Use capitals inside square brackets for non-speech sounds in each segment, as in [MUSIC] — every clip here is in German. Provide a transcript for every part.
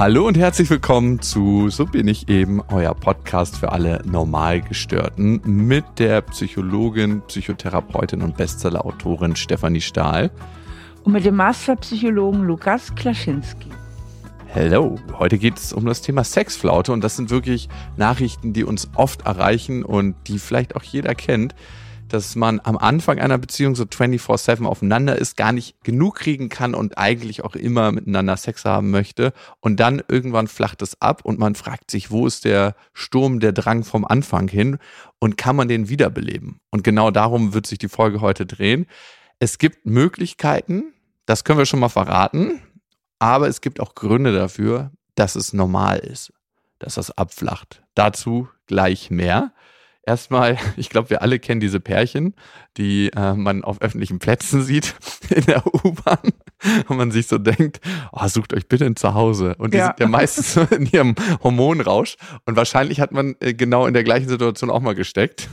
Hallo und herzlich willkommen zu So bin ich eben, euer Podcast für alle Normalgestörten mit der Psychologin, Psychotherapeutin und Bestsellerautorin Stefanie Stahl. Und mit dem Masterpsychologen Lukas Klaschinski. Hello, heute geht es um das Thema Sexflaute und das sind wirklich Nachrichten, die uns oft erreichen und die vielleicht auch jeder kennt dass man am Anfang einer Beziehung so 24-7 aufeinander ist, gar nicht genug kriegen kann und eigentlich auch immer miteinander Sex haben möchte. Und dann irgendwann flacht es ab und man fragt sich, wo ist der Sturm, der Drang vom Anfang hin und kann man den wiederbeleben? Und genau darum wird sich die Folge heute drehen. Es gibt Möglichkeiten, das können wir schon mal verraten, aber es gibt auch Gründe dafür, dass es normal ist, dass das abflacht. Dazu gleich mehr. Erstmal, [LAUGHS] ich glaube, wir alle kennen diese Pärchen, die äh, man auf öffentlichen Plätzen [LAUGHS] sieht in der U-Bahn und man sich so denkt, oh, sucht euch bitte ein Zuhause. Und die ja. sind ja meistens in ihrem Hormonrausch und wahrscheinlich hat man äh, genau in der gleichen Situation auch mal gesteckt,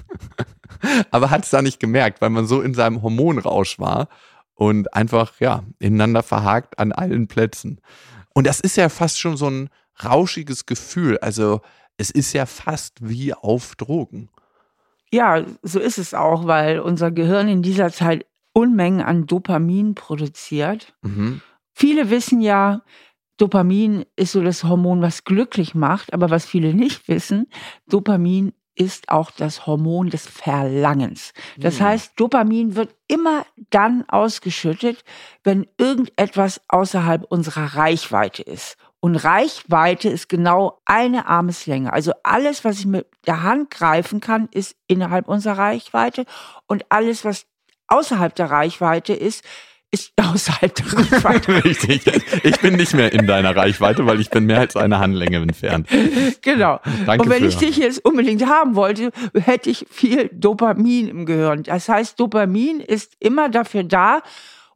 [LAUGHS] aber hat es da nicht gemerkt, weil man so in seinem Hormonrausch war und einfach, ja, ineinander verhakt an allen Plätzen. Und das ist ja fast schon so ein rauschiges Gefühl. Also es ist ja fast wie auf Drogen. Ja, so ist es auch, weil unser Gehirn in dieser Zeit Unmengen an Dopamin produziert. Mhm. Viele wissen ja, Dopamin ist so das Hormon, was glücklich macht, aber was viele nicht wissen, Dopamin ist auch das Hormon des Verlangens. Das mhm. heißt, Dopamin wird immer dann ausgeschüttet, wenn irgendetwas außerhalb unserer Reichweite ist. Und Reichweite ist genau eine Armeslänge. Also alles, was ich mit der Hand greifen kann, ist innerhalb unserer Reichweite. Und alles, was außerhalb der Reichweite ist, ist [LAUGHS] außerhalb der Reichweite. [LAUGHS] Richtig. Ich bin nicht mehr in deiner Reichweite, weil ich bin mehr als eine Handlänge entfernt. Genau. Danke Und wenn für. ich dich jetzt unbedingt haben wollte, hätte ich viel Dopamin im Gehirn. Das heißt, Dopamin ist immer dafür da,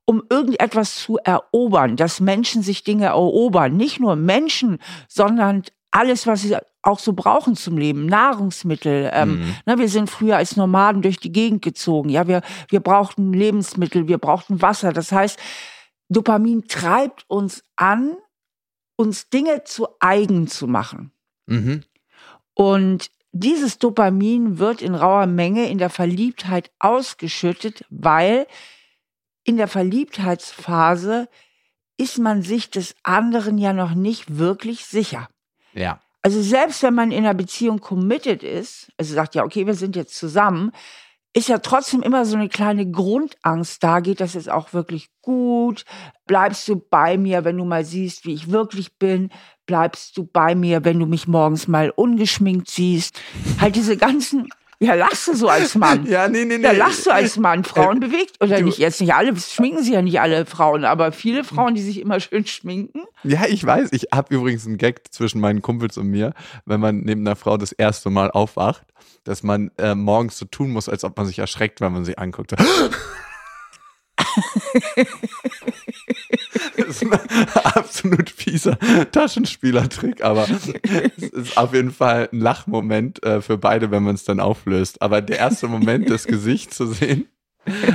um irgendetwas zu erobern, dass Menschen sich Dinge erobern. Nicht nur Menschen, sondern alles, was sie auch so brauchen zum Leben, Nahrungsmittel. Ähm, mhm. ne, wir sind früher als Nomaden durch die Gegend gezogen. Ja, wir, wir brauchten Lebensmittel, wir brauchten Wasser. Das heißt, Dopamin treibt uns an, uns Dinge zu eigen zu machen. Mhm. Und dieses Dopamin wird in rauer Menge in der Verliebtheit ausgeschüttet, weil in der Verliebtheitsphase ist man sich des anderen ja noch nicht wirklich sicher. Ja. Also selbst wenn man in einer Beziehung committed ist, also sagt ja, okay, wir sind jetzt zusammen, ist ja trotzdem immer so eine kleine Grundangst da, geht das jetzt auch wirklich gut? Bleibst du bei mir, wenn du mal siehst, wie ich wirklich bin? Bleibst du bei mir, wenn du mich morgens mal ungeschminkt siehst? Halt diese ganzen ja, lachst du so als Mann. [LAUGHS] ja, nee, nee, nee. Ja, lachst du als Mann. Frauen äh, bewegt, oder du, nicht jetzt nicht alle, schminken sie ja nicht alle Frauen, aber viele Frauen, die sich immer schön schminken. Ja, ich weiß. Ich habe übrigens einen Gag zwischen meinen Kumpels und mir, wenn man neben einer Frau das erste Mal aufwacht, dass man äh, morgens so tun muss, als ob man sich erschreckt, wenn man sie anguckt. Das ist ein absolut fieser Taschenspielertrick, aber es ist auf jeden Fall ein Lachmoment äh, für beide, wenn man es dann auflöst. Aber der erste Moment, das Gesicht zu sehen. [LAUGHS]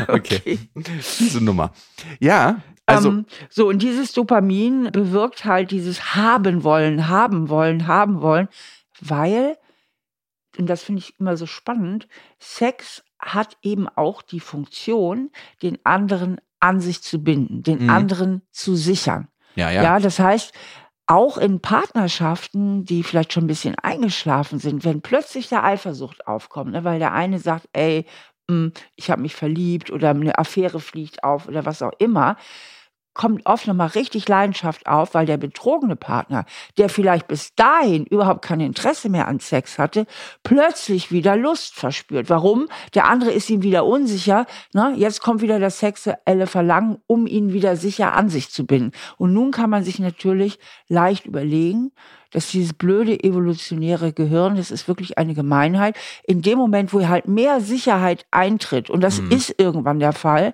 Okay. okay. Diese Nummer. Ja, also. Um, ähm, so, und dieses Dopamin bewirkt halt dieses haben wollen, haben wollen, haben wollen, weil, und das finde ich immer so spannend, Sex hat eben auch die Funktion, den anderen an sich zu binden, den mhm. anderen zu sichern. Ja, ja. Ja, das heißt, auch in Partnerschaften, die vielleicht schon ein bisschen eingeschlafen sind, wenn plötzlich der Eifersucht aufkommt, ne, weil der eine sagt, ey, mh, hm, ich habe mich verliebt oder eine Affäre fliegt auf oder was auch immer, kommt oft nochmal richtig Leidenschaft auf, weil der betrogene Partner, der vielleicht bis dahin überhaupt kein Interesse mehr an Sex hatte, plötzlich wieder Lust verspürt. Warum? Der andere ist ihm wieder unsicher. Ne? Jetzt kommt wieder das sexuelle Verlangen, um ihn wieder sicher an sich zu binden. Und nun kann man sich natürlich leicht überlegen, dass dieses blöde evolutionäre Gehirn, das ist wirklich eine Gemeinheit, in dem Moment, wo halt mehr Sicherheit eintritt, und das mhm. ist irgendwann der Fall,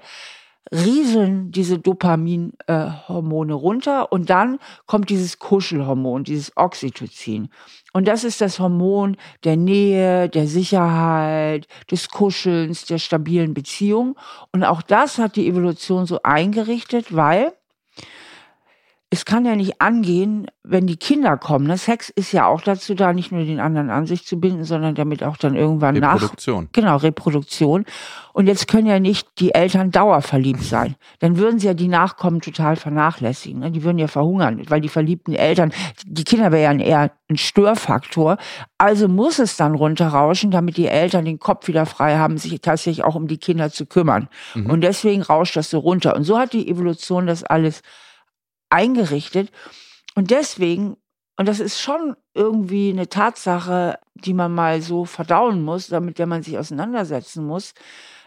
rieseln diese Dopaminhormone äh, runter und dann kommt dieses Kuschelhormon, dieses Oxytocin. Und das ist das Hormon der Nähe, der Sicherheit, des Kuschelns, der stabilen Beziehung. Und auch das hat die Evolution so eingerichtet, weil es kann ja nicht angehen, wenn die Kinder kommen. Ne? Sex ist ja auch dazu da, nicht nur den anderen an sich zu binden, sondern damit auch dann irgendwann nach. Reproduktion. Genau, Reproduktion. Und jetzt können ja nicht die Eltern dauerverliebt sein. [LAUGHS] Dann würden sie ja die Nachkommen total vernachlässigen. Ne? Die würden ja verhungern, weil die verliebten Eltern, die Kinder wären eher ein Störfaktor. Also muss es dann runterrauschen, damit die Eltern den Kopf wieder frei haben, sich tatsächlich auch um die Kinder zu kümmern. Mhm. Und deswegen rauscht das so runter. Und so hat die Evolution das alles eingerichtet. Und deswegen, und das ist schon irgendwie eine Tatsache, die man mal so verdauen muss, damit der man sich auseinandersetzen muss,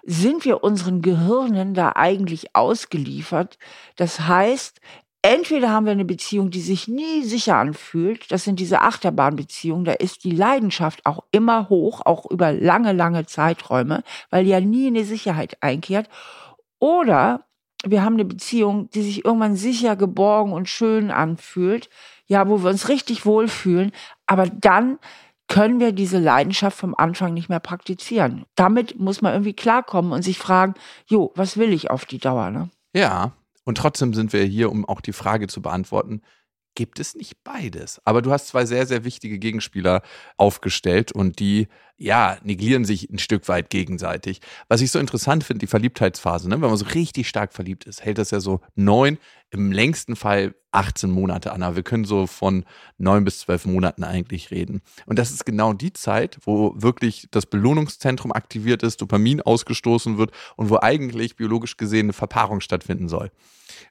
sind wir unseren Gehirnen da eigentlich ausgeliefert. Das heißt, entweder haben wir eine Beziehung, die sich nie sicher anfühlt, das sind diese Achterbahnbeziehungen, da ist die Leidenschaft auch immer hoch, auch über lange, lange Zeiträume, weil ja nie eine Sicherheit einkehrt. Oder wir haben eine Beziehung, die sich irgendwann sicher, geborgen und schön anfühlt, ja, wo wir uns richtig wohlfühlen, aber dann können wir diese Leidenschaft vom Anfang nicht mehr praktizieren. Damit muss man irgendwie klarkommen und sich fragen, jo, was will ich auf die Dauer, ne? Ja, und trotzdem sind wir hier, um auch die Frage zu beantworten, gibt es nicht beides. Aber du hast zwei sehr, sehr wichtige Gegenspieler aufgestellt und die, ja, neglieren sich ein Stück weit gegenseitig. Was ich so interessant finde, die Verliebtheitsphase, ne? wenn man so richtig stark verliebt ist, hält das ja so neun, im längsten Fall 18 Monate an. Aber wir können so von neun bis zwölf Monaten eigentlich reden. Und das ist genau die Zeit, wo wirklich das Belohnungszentrum aktiviert ist, Dopamin ausgestoßen wird und wo eigentlich biologisch gesehen eine Verpaarung stattfinden soll.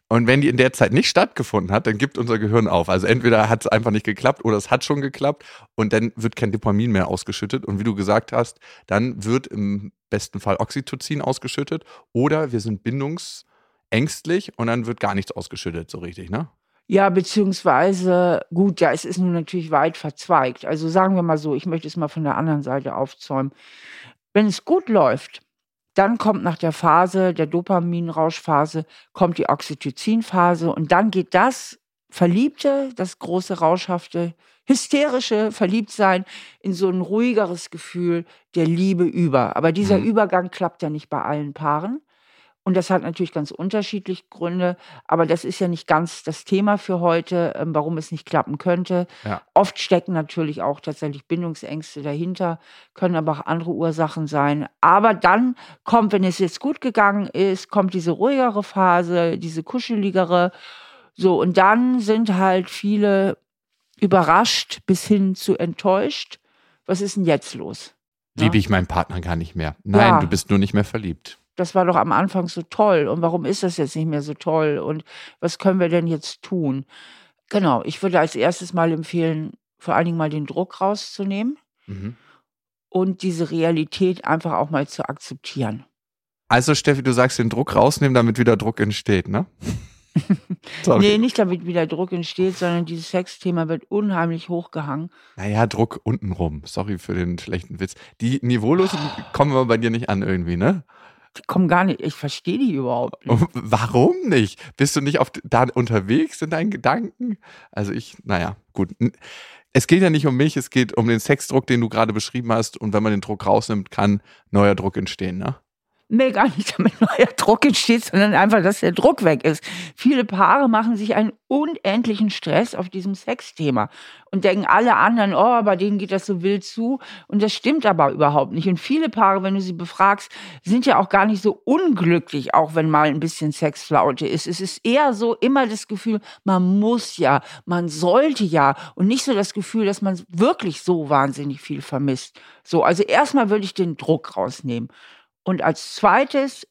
Und wenn die in der Zeit nicht stattgefunden hat, dann gibt unser Gehirn auf. Also entweder hat es einfach nicht geklappt oder es hat schon geklappt und dann wird kein Dopamin mehr ausgeschüttet. Und wie du gesagt hast, dann wird im besten Fall Oxytocin ausgeschüttet oder wir sind bindungsängstlich und dann wird gar nichts ausgeschüttet, so richtig, ne? Ja, beziehungsweise, gut, ja, es ist nun natürlich weit verzweigt. Also sagen wir mal so, ich möchte es mal von der anderen Seite aufzäumen. Wenn es gut läuft, dann kommt nach der Phase, der Dopaminrauschphase, kommt die Oxytocinphase und dann geht das Verliebte, das große, rauschhafte, hysterische Verliebtsein in so ein ruhigeres Gefühl der Liebe über. Aber dieser mhm. Übergang klappt ja nicht bei allen Paaren. Und das hat natürlich ganz unterschiedliche Gründe, aber das ist ja nicht ganz das Thema für heute, ähm, warum es nicht klappen könnte. Ja. Oft stecken natürlich auch tatsächlich Bindungsängste dahinter, können aber auch andere Ursachen sein. Aber dann kommt, wenn es jetzt gut gegangen ist, kommt diese ruhigere Phase, diese kuscheligere. So, und dann sind halt viele überrascht bis hin zu enttäuscht. Was ist denn jetzt los? Liebe ich meinen Partner gar nicht mehr. Nein, ja. du bist nur nicht mehr verliebt das war doch am Anfang so toll und warum ist das jetzt nicht mehr so toll und was können wir denn jetzt tun? Genau, ich würde als erstes mal empfehlen, vor allen Dingen mal den Druck rauszunehmen mhm. und diese Realität einfach auch mal zu akzeptieren. Also Steffi, du sagst den Druck rausnehmen, damit wieder Druck entsteht, ne? [LAUGHS] nee, nicht damit wieder Druck entsteht, sondern dieses Sexthema wird unheimlich hochgehangen. Naja, Druck untenrum. Sorry für den schlechten Witz. Die Niveaulosen kommen aber bei dir nicht an irgendwie, ne? Die kommen gar nicht, ich verstehe die überhaupt nicht. Warum nicht? Bist du nicht auf, da unterwegs in deinen Gedanken? Also ich, naja, gut. Es geht ja nicht um mich, es geht um den Sexdruck, den du gerade beschrieben hast. Und wenn man den Druck rausnimmt, kann neuer Druck entstehen, ne? Nee, gar nicht [LAUGHS] damit neuer Druck entsteht, sondern einfach, dass der Druck weg ist. Viele Paare machen sich einen unendlichen Stress auf diesem Sexthema und denken alle anderen, oh, bei denen geht das so wild zu. Und das stimmt aber überhaupt nicht. Und viele Paare, wenn du sie befragst, sind ja auch gar nicht so unglücklich, auch wenn mal ein bisschen Sexflaute ist. Es ist eher so immer das Gefühl, man muss ja, man sollte ja und nicht so das Gefühl, dass man wirklich so wahnsinnig viel vermisst. So, also erstmal würde ich den Druck rausnehmen. Und als zweites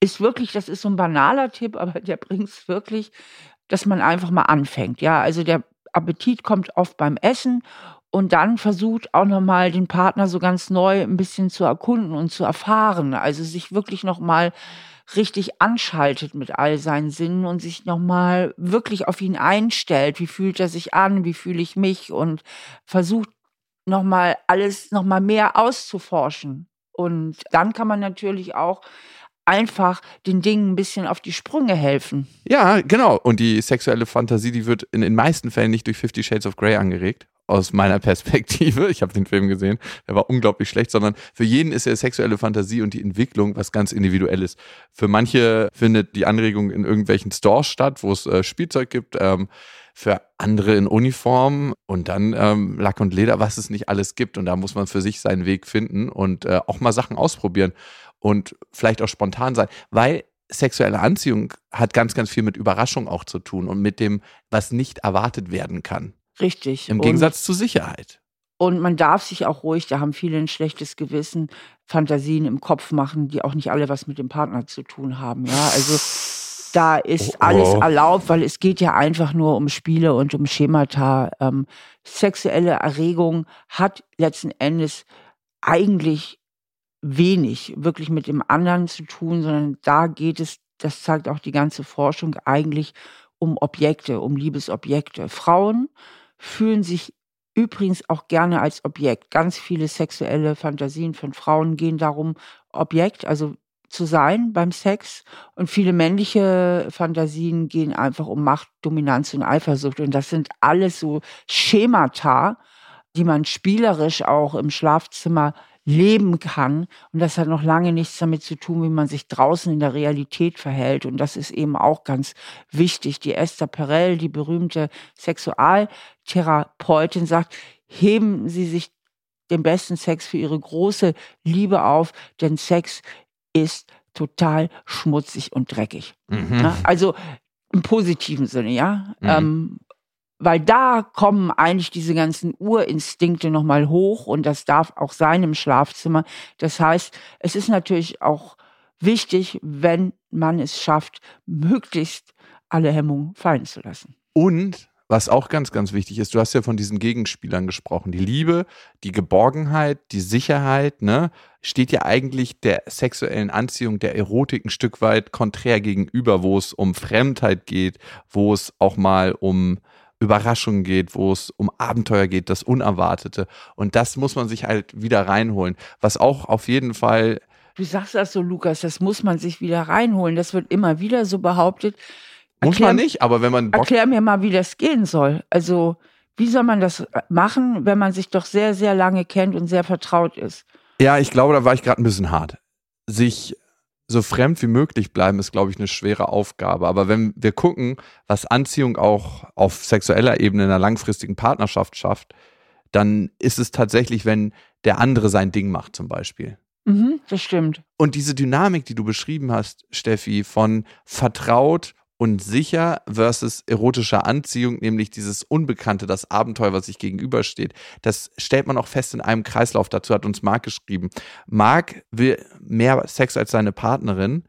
ist wirklich, das ist so ein banaler Tipp, aber der [LAUGHS] bringt es wirklich, dass man einfach mal anfängt. Ja, also der Appetit kommt oft beim Essen und dann versucht auch nochmal den Partner so ganz neu ein bisschen zu erkunden und zu erfahren. Also sich wirklich nochmal richtig anschaltet mit all seinen Sinnen und sich nochmal wirklich auf ihn einstellt. Wie fühlt er sich an? Wie fühle ich mich? Und versucht nochmal alles nochmal mehr auszuforschen. Und dann kann man natürlich auch einfach den Dingen ein bisschen auf die Sprünge helfen. Ja, genau. Und die sexuelle Fantasie, die wird in den meisten Fällen nicht durch Fifty Shades of Grey angeregt. aus meiner [LAUGHS] Perspektive. Ich habe den Film gesehen, der war unglaublich schlecht, sondern für jeden ist ja sexuelle Fantasie und die Entwicklung was ganz Individuelles. Für manche findet die Anregung in irgendwelchen Stores statt, wo es äh, Spielzeug gibt. Ähm, für andere in Uniform und dann ähm, Lack und Leder, was es nicht alles gibt. Und da muss man für sich seinen Weg finden und äh, auch mal Sachen ausprobieren und vielleicht auch spontan sein, weil sexuelle Anziehung hat ganz, ganz viel mit Überraschung auch zu tun und mit dem, was nicht erwartet werden kann. Richtig. Im Gegensatz und, zur Sicherheit. Und man darf sich auch ruhig, da haben viele ein schlechtes Gewissen, Fantasien im Kopf machen, die auch nicht alle was mit dem Partner zu tun haben. Ja, also da ist oh, oh. alles erlaubt, weil es geht ja einfach nur um Spiele und um Schemata. Ähm, sexuelle Erregung hat letzten Endes eigentlich wenig wirklich mit dem anderen zu tun, sondern da geht es, das zeigt auch die ganze Forschung, eigentlich um Objekte, um Liebesobjekte. Frauen fühlen sich übrigens auch gerne als Objekt. Ganz viele sexuelle Fantasien von Frauen gehen darum, Objekt, also zu sein beim Sex. Und viele männliche Fantasien gehen einfach um Macht, Dominanz und Eifersucht. Und das sind alles so Schemata, die man spielerisch auch im Schlafzimmer leben kann. Und das hat noch lange nichts damit zu tun, wie man sich draußen in der Realität verhält. Und das ist eben auch ganz wichtig. Die Esther Perel, die berühmte Sexualtherapeutin, sagt, heben Sie sich den besten Sex für Ihre große Liebe auf, denn Sex ist total schmutzig und dreckig. Mhm. Also im positiven Sinne, ja. Mhm. Ähm, weil da kommen eigentlich diese ganzen Urinstinkte nochmal hoch und das darf auch sein im Schlafzimmer. Das heißt, es ist natürlich auch wichtig, wenn man es schafft, möglichst alle Hemmungen fallen zu lassen. Und was auch ganz, ganz wichtig ist, du hast ja von diesen Gegenspielern gesprochen. Die Liebe, die Geborgenheit, die Sicherheit, ne, steht ja eigentlich der sexuellen Anziehung, der Erotik ein Stück weit konträr gegenüber, wo es um Fremdheit geht, wo es auch mal um Überraschungen geht, wo es um Abenteuer geht, das Unerwartete. Und das muss man sich halt wieder reinholen. Was auch auf jeden Fall. Du sagst das so, Lukas, das muss man sich wieder reinholen. Das wird immer wieder so behauptet. Muss erklär, man nicht, aber wenn man. Bock erklär mir mal, wie das gehen soll. Also, wie soll man das machen, wenn man sich doch sehr, sehr lange kennt und sehr vertraut ist? Ja, ich glaube, da war ich gerade ein bisschen hart. Sich so fremd wie möglich bleiben, ist, glaube ich, eine schwere Aufgabe. Aber wenn wir gucken, was Anziehung auch auf sexueller Ebene in einer langfristigen Partnerschaft schafft, dann ist es tatsächlich, wenn der andere sein Ding macht, zum Beispiel. Mhm, das stimmt. Und diese Dynamik, die du beschrieben hast, Steffi, von vertraut und sicher versus erotischer Anziehung, nämlich dieses Unbekannte, das Abenteuer, was sich gegenübersteht. Das stellt man auch fest in einem Kreislauf. Dazu hat uns Marc geschrieben. Marc will mehr Sex als seine Partnerin.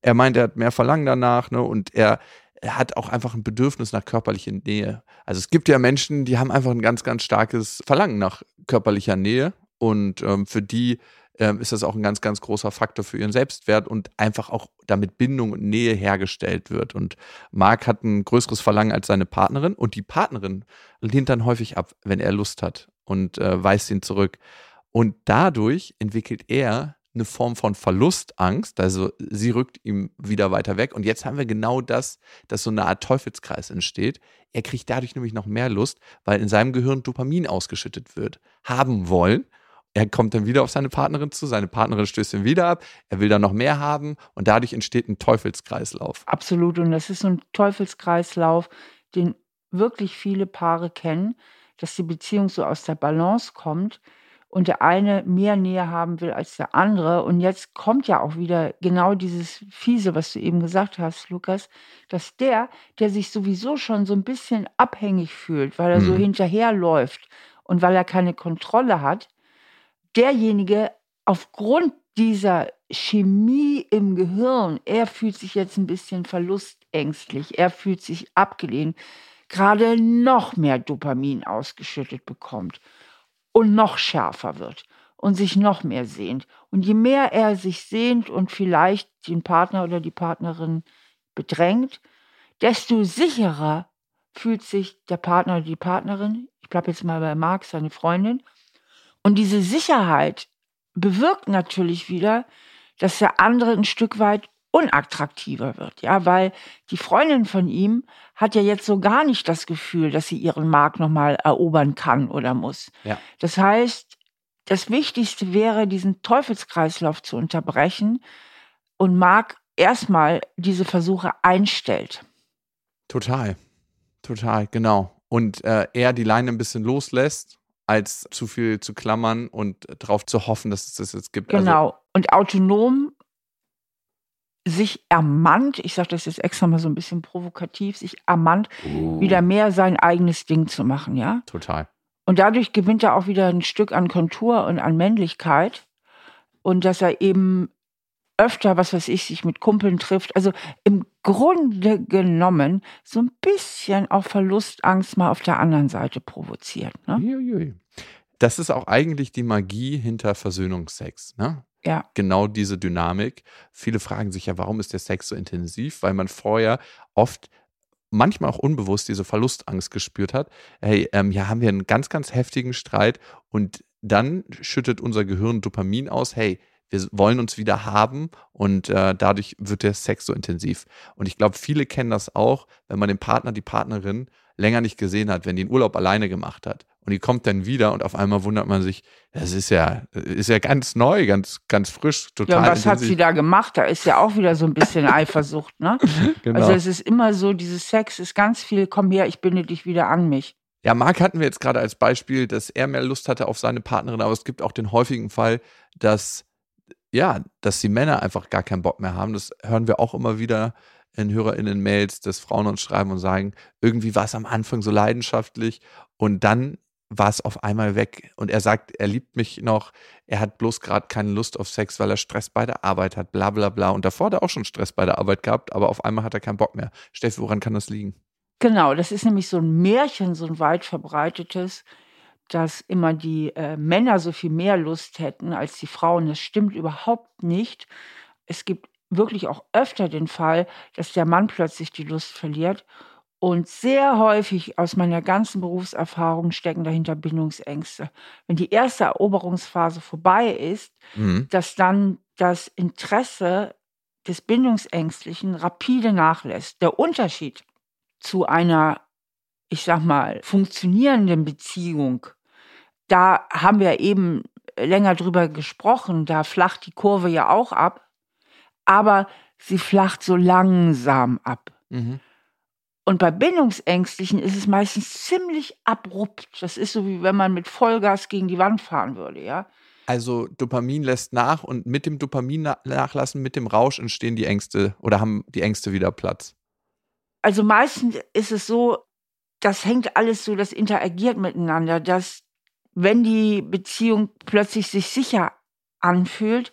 Er meint, er hat mehr Verlangen danach, ne? Und er, er hat auch einfach ein Bedürfnis nach körperlicher Nähe. Also es gibt ja Menschen, die haben einfach ein ganz, ganz starkes Verlangen nach körperlicher Nähe. Und ähm, für die ähm, ist das auch ein ganz, ganz großer Faktor für ihren Selbstwert und einfach auch damit Bindung und Nähe hergestellt wird. Und Marc hat ein größeres Verlangen als seine Partnerin und die Partnerin lehnt dann häufig ab, wenn er Lust hat und äh, weist ihn zurück. Und dadurch entwickelt er eine Form von Verlustangst, also sie rückt ihm wieder weiter weg. Und jetzt haben wir genau das, dass so eine Art Teufelskreis entsteht. Er kriegt dadurch nämlich noch mehr Lust, weil in seinem Gehirn Dopamin ausgeschüttet wird. Haben wollen er kommt dann wieder auf seine Partnerin zu, seine Partnerin stößt ihn wieder ab, er will dann noch mehr haben und dadurch entsteht ein Teufelskreislauf. Absolut, und das ist so ein Teufelskreislauf, den wirklich viele Paare kennen, dass die Beziehung so aus der Balance kommt und der eine mehr Nähe haben will als der andere. Und jetzt kommt ja auch wieder genau dieses Fiese, was du eben gesagt hast, Lukas, dass der, der sich sowieso schon so ein bisschen abhängig fühlt, weil er mhm. so hinterherläuft und weil er keine Kontrolle hat, derjenige aufgrund dieser Chemie im Gehirn, er fühlt sich jetzt ein bisschen verlustängstlich, er fühlt sich abgelehnt, gerade noch mehr Dopamin ausgeschüttet bekommt und noch schärfer wird und sich noch mehr sehnt. Und je mehr er sich sehnt und vielleicht den Partner oder die Partnerin bedrängt, desto sicherer fühlt sich der Partner oder die Partnerin, ich bleibe jetzt mal bei Marc, seine Freundin, und diese Sicherheit bewirkt natürlich wieder, dass der andere ein Stück weit unattraktiver wird, ja, weil die Freundin von ihm hat ja jetzt so gar nicht das Gefühl, dass sie ihren Markt nochmal erobern kann oder muss. Ja. Das heißt, das Wichtigste wäre, diesen Teufelskreislauf zu unterbrechen und Mark erstmal diese Versuche einstellt. Total. Total, genau. Und äh, er die Leine ein bisschen loslässt, als zu viel zu klammern und darauf zu hoffen, dass es das jetzt gibt. Also genau. Also, und autonom sich ermannt, ich sage das jetzt extra mal so ein bisschen provokativ, sich ermannt, uh. wieder mehr sein eigenes Ding zu machen, ja? Total. Und dadurch gewinnt er auch wieder ein Stück an Kontur und an Männlichkeit. Und dass er eben öfter, was weiß ich, sich mit Kumpeln trifft. Also im Grunde genommen so ein bisschen auch Verlustangst mal auf der anderen Seite provoziert. Ne? Das ist auch eigentlich die Magie hinter Versöhnungsex. Ne? Ja. Genau diese Dynamik. Viele fragen sich ja, warum ist der Sex so intensiv? Weil man vorher oft manchmal auch unbewusst diese Verlustangst gespürt hat. Hey, ähm, ja, haben wir einen ganz, ganz heftigen Streit und dann schüttet unser Gehirn Dopamin aus. Hey, wir wollen uns wieder haben und äh, dadurch wird der Sex so intensiv. Und ich glaube, viele kennen das auch, wenn man den Partner, die Partnerin länger nicht gesehen hat, wenn die den Urlaub alleine gemacht hat und die kommt dann wieder und auf einmal wundert man sich, das ist ja, ist ja ganz neu, ganz, ganz frisch, total. Ja, und was intensiv. hat sie da gemacht? Da ist ja auch wieder so ein bisschen [LAUGHS] Eifersucht, ne? [LAUGHS] genau. Also es ist immer so, dieses Sex ist ganz viel, komm her, ich binde dich wieder an mich. Ja, Marc hatten wir jetzt gerade als Beispiel, dass er mehr Lust hatte auf seine Partnerin, aber es gibt auch den häufigen Fall, dass ja, dass die Männer einfach gar keinen Bock mehr haben. Das hören wir auch immer wieder in HörerInnen-Mails, dass Frauen uns schreiben und sagen, irgendwie war es am Anfang so leidenschaftlich und dann war es auf einmal weg. Und er sagt, er liebt mich noch, er hat bloß gerade keine Lust auf Sex, weil er Stress bei der Arbeit hat, bla bla bla. Und davor hat er auch schon Stress bei der Arbeit gehabt, aber auf einmal hat er keinen Bock mehr. Steffi, woran kann das liegen? Genau, das ist nämlich so ein Märchen, so ein weit verbreitetes dass immer die äh, Männer so viel mehr Lust hätten als die Frauen. Das stimmt überhaupt nicht. Es gibt wirklich auch öfter den Fall, dass der Mann plötzlich die Lust verliert. Und sehr häufig aus meiner ganzen Berufserfahrung stecken dahinter Bindungsängste. Wenn die erste Eroberungsphase vorbei ist, mhm. dass dann das Interesse des Bindungsängstlichen rapide nachlässt. Der Unterschied zu einer ich sag mal, funktionierenden Beziehung, da haben wir eben länger drüber gesprochen, da flacht die Kurve ja auch ab, aber sie flacht so langsam ab. Mhm. Und bei Bindungsängstlichen ist es meistens ziemlich abrupt. Das ist so, wie wenn man mit Vollgas gegen die Wand fahren würde, ja. Also Dopamin lässt nach und mit dem Dopamin nachlassen, mit dem Rausch entstehen die Ängste oder haben die Ängste wieder Platz? Also meistens ist es so, das hängt alles so, das interagiert miteinander, dass wenn die Beziehung plötzlich sich sicher anfühlt,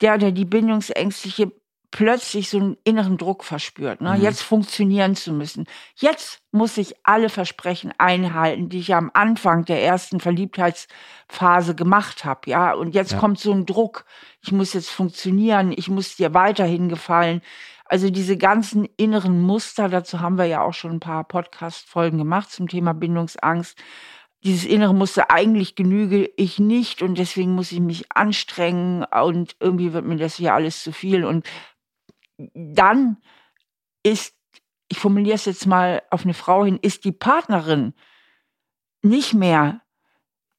der oder die Bindungsängstliche plötzlich so einen inneren Druck verspürt, ne? Mhm. jetzt funktionieren zu müssen. Jetzt muss ich alle Versprechen einhalten, die ich am Anfang der ersten Verliebtheitsphase gemacht habe, ja. Und jetzt ja. kommt so ein Druck. Ich muss jetzt funktionieren. Ich muss dir weiterhin gefallen. Also diese ganzen inneren Muster, dazu haben wir ja auch schon ein paar Podcast-Folgen gemacht zum Thema Bindungsangst. Dieses innere Muster, eigentlich genüge ich nicht und deswegen muss ich mich anstrengen und irgendwie wird mir das hier alles zu viel. Und dann ist, ich formuliere es jetzt mal auf eine Frau hin, ist die Partnerin nicht mehr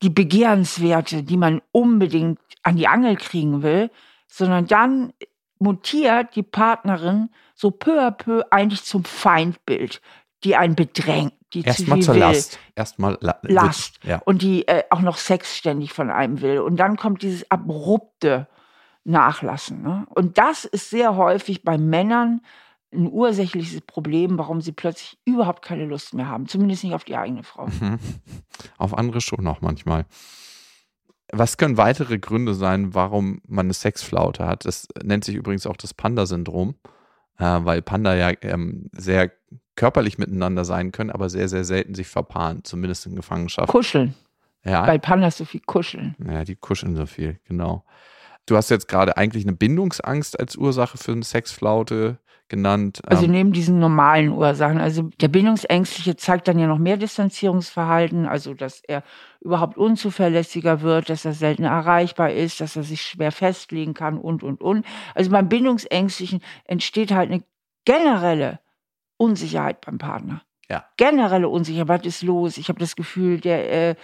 die Begehrenswerte, die man unbedingt an die Angel kriegen will, sondern dann mutiert die Partnerin so peu à peu eigentlich zum Feindbild, die einen bedrängt, die Erstmal zur will. Last. Erstmal La Last. Ja. Und die äh, auch noch Sex ständig von einem will. Und dann kommt dieses abrupte Nachlassen. Ne? Und das ist sehr häufig bei Männern ein ursächliches Problem, warum sie plötzlich überhaupt keine Lust mehr haben. Zumindest nicht auf die eigene Frau. Mhm. Auf andere schon noch manchmal. Was können weitere Gründe sein, warum man eine Sexflaute hat? Das nennt sich übrigens auch das Panda-Syndrom, äh, weil Panda ja ähm, sehr körperlich miteinander sein können, aber sehr, sehr selten sich verpaaren, zumindest in Gefangenschaft. Kuscheln. Ja. Weil Pandas so viel kuscheln. Ja, die kuscheln so viel, genau. Du hast jetzt gerade eigentlich eine Bindungsangst als Ursache für eine Sexflaute genannt. Also ähm, neben diesen normalen Ursachen. Also der Bindungsängstliche zeigt dann ja noch mehr Distanzierungsverhalten, also dass er überhaupt unzuverlässiger wird, dass er selten erreichbar ist, dass er sich schwer festlegen kann und, und, und. Also beim Bindungsängstlichen entsteht halt eine generelle Unsicherheit beim Partner. Ja. Generelle Unsicherheit. Was ist los? Ich habe das Gefühl, der, äh,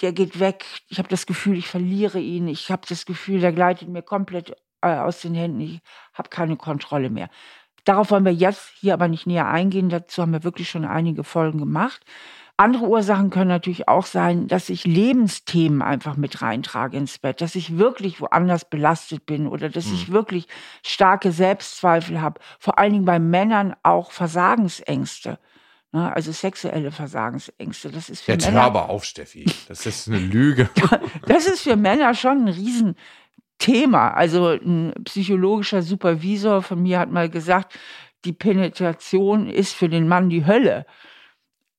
der geht weg. Ich habe das Gefühl, ich verliere ihn. Ich habe das Gefühl, der gleitet mir komplett äh, aus den Händen. Ich habe keine Kontrolle mehr. Darauf wollen wir jetzt hier aber nicht näher eingehen. Dazu haben wir wirklich schon einige Folgen gemacht. Andere Ursachen können natürlich auch sein, dass ich Lebensthemen einfach mit reintrage ins Bett, dass ich wirklich woanders belastet bin oder dass mhm. ich wirklich starke Selbstzweifel habe. Vor allen Dingen bei Männern auch Versagensängste. Ne? Also sexuelle Versagensängste. Das ist für Jetzt Männer. hör aber auf, Steffi. Das ist eine Lüge. [LAUGHS] das ist für Männer schon ein riesen Thema. Also ein psychologischer Supervisor von mir hat mal gesagt, die Penetration ist für den Mann die Hölle.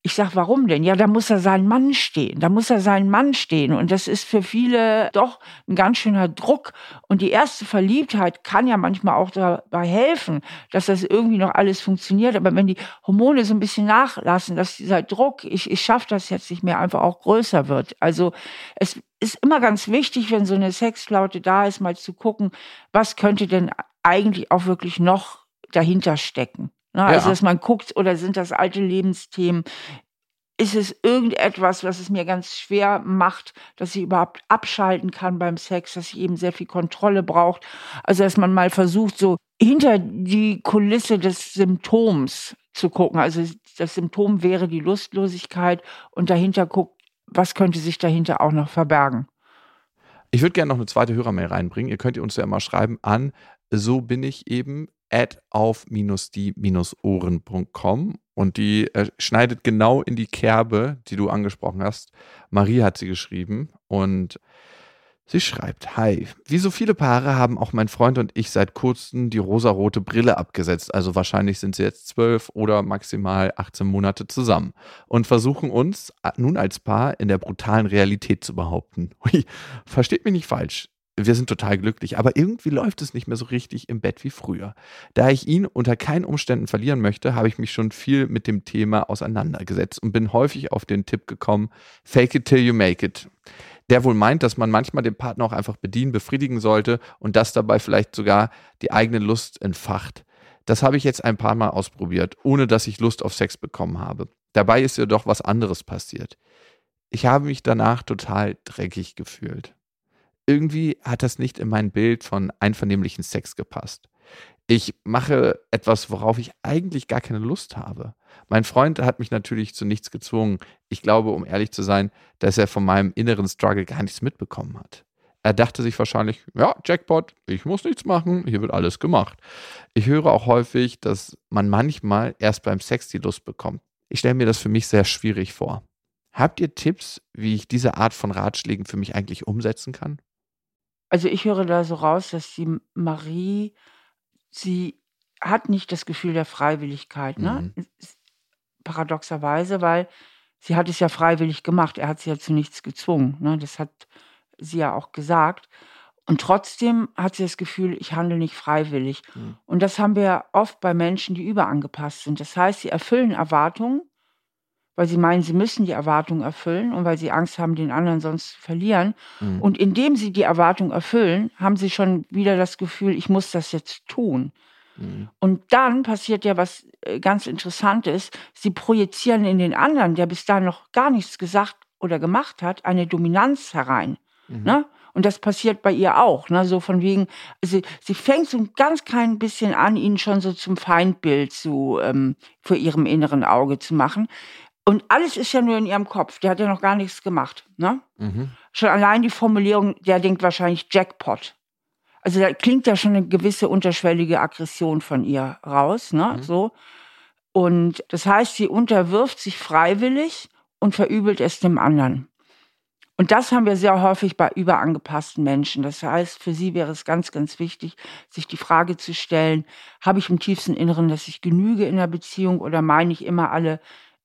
Ich sag, warum denn? Ja, da muss er seinen Mann stehen. Da muss er seinen Mann stehen. Und das ist für viele doch ein ganz schöner Druck. Und die erste Verliebtheit kann ja manchmal auch dabei helfen, dass das irgendwie noch alles funktioniert. Aber wenn die Hormone so ein bisschen nachlassen, dass dieser Druck, ich, ich schaffe das jetzt nicht mehr, einfach auch größer wird. Also es ist immer ganz wichtig, wenn so eine Sexflaute da ist, mal zu gucken, was könnte denn eigentlich auch wirklich noch dahinter stecken. Ne? Also, dass man guckt, oder sind das alte Lebensthemen? Ist es irgendetwas, was es mir ganz schwer macht, dass ich überhaupt abschalten kann beim Sex, dass ich eben sehr viel Kontrolle braucht? Also, dass man mal versucht, so hinter die Kulisse des Symptoms zu gucken. Also, das Symptom wäre die Lustlosigkeit und dahinter guckt, was könnte sich dahinter auch noch verbergen. Ich würde gerne noch eine zweite Hörermail reinbringen. Ihr könnt ihr uns ja mal schreiben an, so bin ich eben at auf-die-ohren.com und die äh, schneidet genau in die Kerbe, die du angesprochen hast. Marie hat sie geschrieben und sie schreibt, Hi, wie so viele Paare haben auch mein Freund und ich seit kurzem die rosarote Brille abgesetzt, also wahrscheinlich sind sie jetzt zwölf oder maximal 18 Monate zusammen und versuchen uns äh, nun als Paar in der brutalen Realität zu behaupten. Versteht mich nicht falsch wir sind total glücklich, aber irgendwie läuft es nicht mehr so richtig im Bett wie früher. Da ich ihn unter keinen Umständen verlieren möchte, habe ich mich schon viel mit dem Thema auseinandergesetzt und bin häufig auf den Tipp gekommen, fake it till you make it. Der wohl meint, dass man manchmal den Partner auch einfach bedienen, befriedigen sollte und das dabei vielleicht sogar die eigene Lust entfacht. Das habe ich jetzt ein paar Mal ausprobiert, ohne dass ich Lust auf Sex bekommen habe. Dabei ist jedoch was anderes passiert. Ich habe mich danach total dreckig gefühlt irgendwie hat das nicht in mein Bild von einvernehmlichen Sex gepasst. Ich mache etwas, worauf ich eigentlich gar keine Lust habe. Mein Freund hat mich natürlich zu nichts gezwungen. Ich glaube, um ehrlich zu sein, dass er von meinem inneren Struggle gar nichts mitbekommen hat. Er dachte sich wahrscheinlich, ja, Jackpot, ich muss nichts machen, hier wird alles gemacht. Ich höre auch häufig, dass man manchmal erst beim Sex die Lust bekommt. Ich stelle mir das für mich sehr schwierig vor. Habt ihr Tipps, wie ich diese Art von Ratschlägen für mich eigentlich umsetzen kann? Also, ich höre da so raus, dass die Marie sie hat nicht das Gefühl der Freiwilligkeit, ne? Mhm. Paradoxerweise, weil sie hat es ja freiwillig gemacht. Er hat sie ja zu nichts gezwungen, ne? Das hat sie ja auch gesagt. Und trotzdem hat sie das Gefühl, ich handle nicht freiwillig. Mhm. Und das haben wir oft bei Menschen, die überangepasst sind. Das heißt, sie erfüllen Erwartungen weil sie meinen, sie müssen die Erwartung erfüllen und weil sie Angst haben, den anderen sonst zu verlieren. Mhm. Und indem sie die Erwartung erfüllen, haben sie schon wieder das Gefühl, ich muss das jetzt tun. Mhm. Und dann passiert ja was äh, ganz Interessantes. Sie projizieren in den anderen, der bis dahin noch gar nichts gesagt oder gemacht hat, eine Dominanz herein. Mhm. Ne? Und das passiert bei ihr auch. Ne? So von wegen, also sie fängt so ein ganz klein bisschen an, ihn schon so zum Feindbild zu, ähm, vor ihrem inneren Auge zu machen. Und alles ist ja nur in ihrem Kopf. Der hat ja noch gar nichts gemacht. Ne? Mhm. Schon allein die Formulierung, der denkt wahrscheinlich Jackpot. Also da klingt ja schon eine gewisse unterschwellige Aggression von ihr raus. Ne? Mhm. So. Und das heißt, sie unterwirft sich freiwillig und verübelt es dem anderen. Und das haben wir sehr häufig bei überangepassten Menschen. Das heißt, für sie wäre es ganz, ganz wichtig, sich die Frage zu stellen, habe ich im tiefsten Inneren, dass ich genüge in der Beziehung oder meine ich immer alle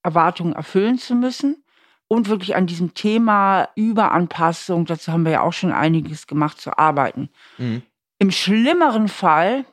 Erwartungen erfüllen zu müssen. und wirklich an diesem Thema Überanpassung, dazu haben wir ja auch schon einiges gemacht, zu arbeiten. Mhm. Im schlimmeren Fall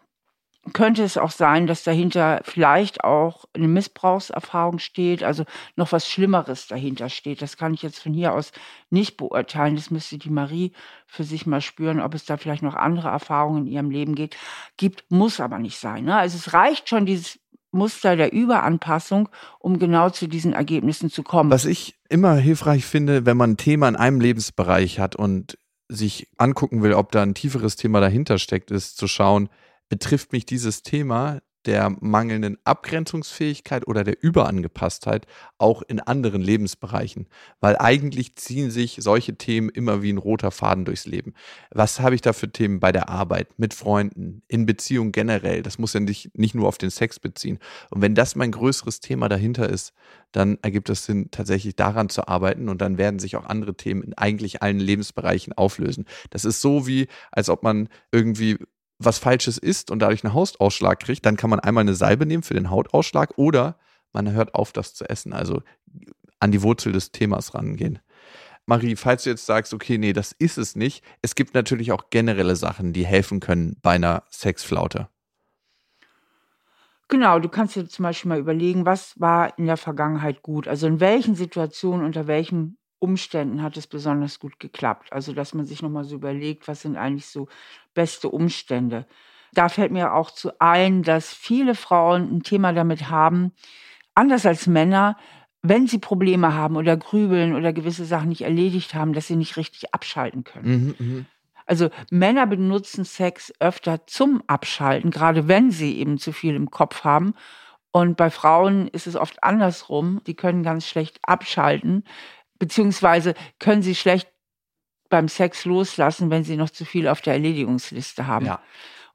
könnte es auch sein, dass dahinter vielleicht auch eine Missbrauchserfahrung steht, also noch was Schlimmeres dahinter steht. Das kann ich jetzt von hier aus nicht beurteilen. Das müsste die Marie für sich mal spüren, ob es da vielleicht noch andere Erfahrungen in ihrem Leben geht. gibt, muss aber nicht sein. Ne? Also es reicht schon dieses Muster der Überanpassung, um genau zu diesen Ergebnissen zu kommen. Was ich immer hilfreich finde, wenn man ein Thema in einem Lebensbereich hat und sich angucken will, ob da ein tieferes Thema dahinter steckt, ist zu schauen, betrifft mich dieses Thema der mangelnden Abgrenzungsfähigkeit oder der Überangepasstheit auch in anderen Lebensbereichen. Weil eigentlich ziehen sich solche Themen immer wie ein roter Faden durchs Leben. Was habe ich da für Themen bei der Arbeit, mit Freunden, in Beziehung generell? Das muss ja nicht, nicht nur auf den Sex beziehen. Und wenn das mein größeres Thema dahinter ist, dann ergibt es Sinn, tatsächlich daran zu arbeiten und dann werden sich auch andere Themen in eigentlich allen Lebensbereichen auflösen. Das ist so wie, als ob man irgendwie was Falsches isst und dadurch einen Hautausschlag kriegt, dann kann man einmal eine Salbe nehmen für den Hautausschlag oder man hört auf, das zu essen. Also an die Wurzel des Themas rangehen. Marie, falls du jetzt sagst, okay, nee, das ist es nicht, es gibt natürlich auch generelle Sachen, die helfen können bei einer Sexflaute. Genau, du kannst dir zum Beispiel mal überlegen, was war in der Vergangenheit gut? Also in welchen Situationen, unter welchen Umständen hat es besonders gut geklappt. Also, dass man sich nochmal so überlegt, was sind eigentlich so beste Umstände. Da fällt mir auch zu ein, dass viele Frauen ein Thema damit haben, anders als Männer, wenn sie Probleme haben oder grübeln oder gewisse Sachen nicht erledigt haben, dass sie nicht richtig abschalten können. Mhm, mh. Also Männer benutzen Sex öfter zum Abschalten, gerade wenn sie eben zu viel im Kopf haben. Und bei Frauen ist es oft andersrum. Die können ganz schlecht abschalten, beziehungsweise können sie schlecht beim Sex loslassen, wenn sie noch zu viel auf der Erledigungsliste haben. Ja.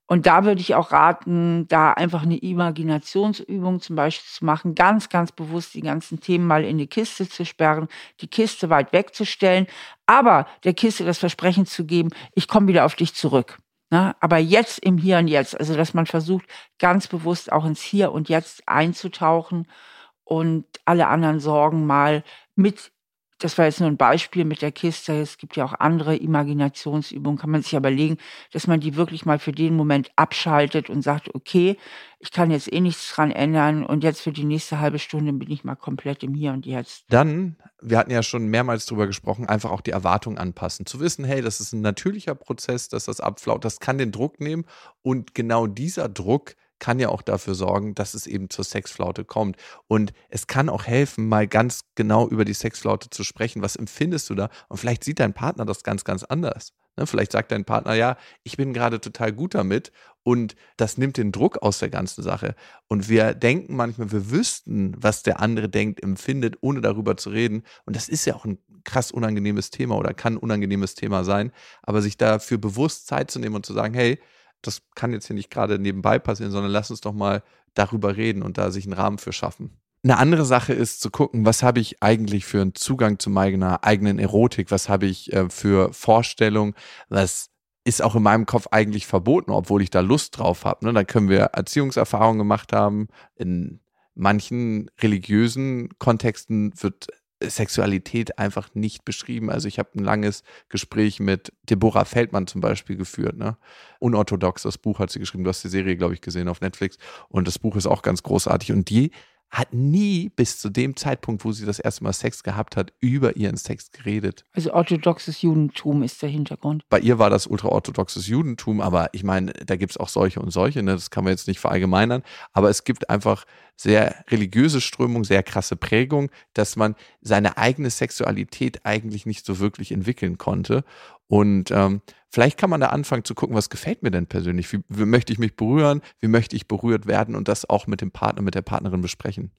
Und da würde ich auch raten, da einfach eine Imaginationsübung zum Beispiel zu machen, ganz, ganz bewusst die ganzen Themen mal in die Kiste zu sperren, die Kiste weit wegzustellen, aber der Kiste das Versprechen zu geben, ich komme wieder auf dich zurück. Na, ne? aber jetzt im Hier und Jetzt, also dass man versucht, ganz bewusst auch ins Hier und Jetzt einzutauchen und alle anderen Sorgen mal mit das war jetzt nur ein Beispiel mit der Kiste. Es gibt ja auch andere Imaginationsübungen. Kann man sich überlegen, dass man die wirklich mal für den Moment abschaltet und sagt, okay, ich kann jetzt eh nichts dran ändern und jetzt für die nächste halbe Stunde bin ich mal komplett im Hier und Jetzt. Dann, wir hatten ja schon mehrmals drüber gesprochen, einfach auch die Erwartung anpassen. Zu wissen, hey, das ist ein natürlicher Prozess, dass das abflaut, das kann den Druck nehmen und genau dieser Druck kann ja auch dafür sorgen, dass es eben zur Sexflaute kommt. Und es kann auch helfen, mal ganz genau über die Sexflaute zu sprechen. Was empfindest du da? Und vielleicht sieht dein Partner das ganz, ganz anders. Ne? Vielleicht sagt dein Partner, ja, ich bin gerade total gut damit und das nimmt den Druck aus der ganzen Sache. Und wir denken manchmal, wir wüssten, was der andere denkt, empfindet, ohne darüber zu reden. Und das ist ja auch ein krass unangenehmes Thema oder kann ein unangenehmes Thema sein. Aber sich dafür bewusst Zeit zu nehmen und zu sagen, hey, das kann jetzt hier nicht gerade nebenbei passieren, sondern lass uns doch mal darüber reden und da sich einen Rahmen für schaffen. Eine andere Sache ist zu gucken, was habe ich eigentlich für einen Zugang zu meiner eigenen Erotik, was habe ich äh, für Vorstellungen, was ist auch in meinem Kopf eigentlich verboten, obwohl ich da Lust drauf habe. Ne? Da können wir Erziehungserfahrungen gemacht haben. In manchen religiösen Kontexten wird Sexualität einfach nicht beschrieben. Also ich habe ein langes Gespräch mit Deborah Feldmann zum Beispiel geführt. Ne? Unorthodox, das Buch hat sie geschrieben. Du hast die Serie, glaube ich, gesehen auf Netflix. Und das Buch ist auch ganz großartig. Und die hat nie bis zu dem Zeitpunkt, wo sie das erste Mal Sex gehabt hat, über ihren Sex geredet. Also orthodoxes Judentum ist der Hintergrund. Bei ihr war das ultraorthodoxes Judentum, aber ich meine, da gibt es auch solche und solche, ne? das kann man jetzt nicht verallgemeinern, aber es gibt einfach sehr religiöse Strömung, sehr krasse Prägung, dass man seine eigene Sexualität eigentlich nicht so wirklich entwickeln konnte. Und ähm, vielleicht kann man da anfangen zu gucken, was gefällt mir denn persönlich? Wie, wie möchte ich mich berühren? Wie möchte ich berührt werden? Und das auch mit dem Partner, mit der Partnerin besprechen.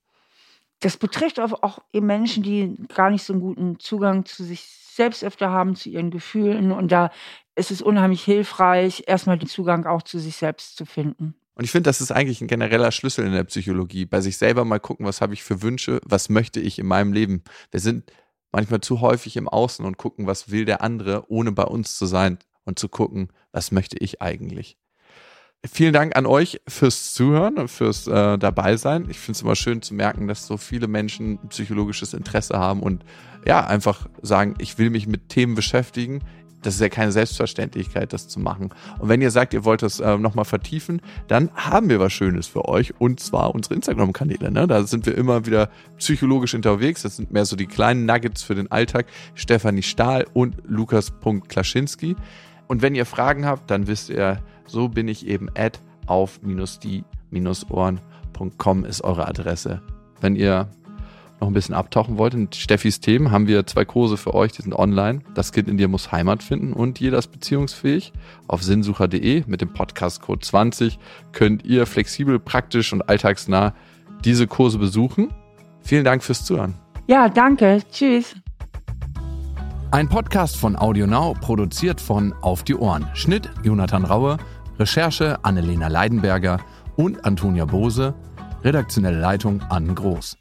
Das betrifft auch eben Menschen, die gar nicht so einen guten Zugang zu sich selbst öfter haben, zu ihren Gefühlen. Und da ist es unheimlich hilfreich, erstmal den Zugang auch zu sich selbst zu finden. Und ich finde, das ist eigentlich ein genereller Schlüssel in der Psychologie. Bei sich selber mal gucken, was habe ich für Wünsche, was möchte ich in meinem Leben. Wir sind manchmal zu häufig im Außen und gucken, was will der andere, ohne bei uns zu sein und zu gucken, was möchte ich eigentlich. Vielen Dank an euch fürs Zuhören und fürs äh, Dabeisein. Ich finde es immer schön zu merken, dass so viele Menschen psychologisches Interesse haben und ja, einfach sagen, ich will mich mit Themen beschäftigen. Das ist ja keine Selbstverständlichkeit, das zu machen. Und wenn ihr sagt, ihr wollt das äh, nochmal vertiefen, dann haben wir was Schönes für euch. Und zwar unsere Instagram-Kanäle. Ne? Da sind wir immer wieder psychologisch unterwegs. Das sind mehr so die kleinen Nuggets für den Alltag. Stefanie Stahl und Lukas.Klaschinski. Und wenn ihr Fragen habt, dann wisst ihr, so bin ich eben at auf-die-ohren.com ist eure Adresse. Wenn ihr noch ein bisschen abtauchen wollt in Steffis Themen, haben wir zwei Kurse für euch, die sind online. Das Kind in dir muss Heimat finden und jeder ist beziehungsfähig. Auf sinnsucher.de mit dem Podcast-Code 20 könnt ihr flexibel, praktisch und alltagsnah diese Kurse besuchen. Vielen Dank fürs Zuhören. Ja, danke. Tschüss. Ein Podcast von AudioNow, produziert von Auf die Ohren. Schnitt Jonathan Raue, Recherche Annelena Leidenberger und Antonia Bose, redaktionelle Leitung Anne Groß.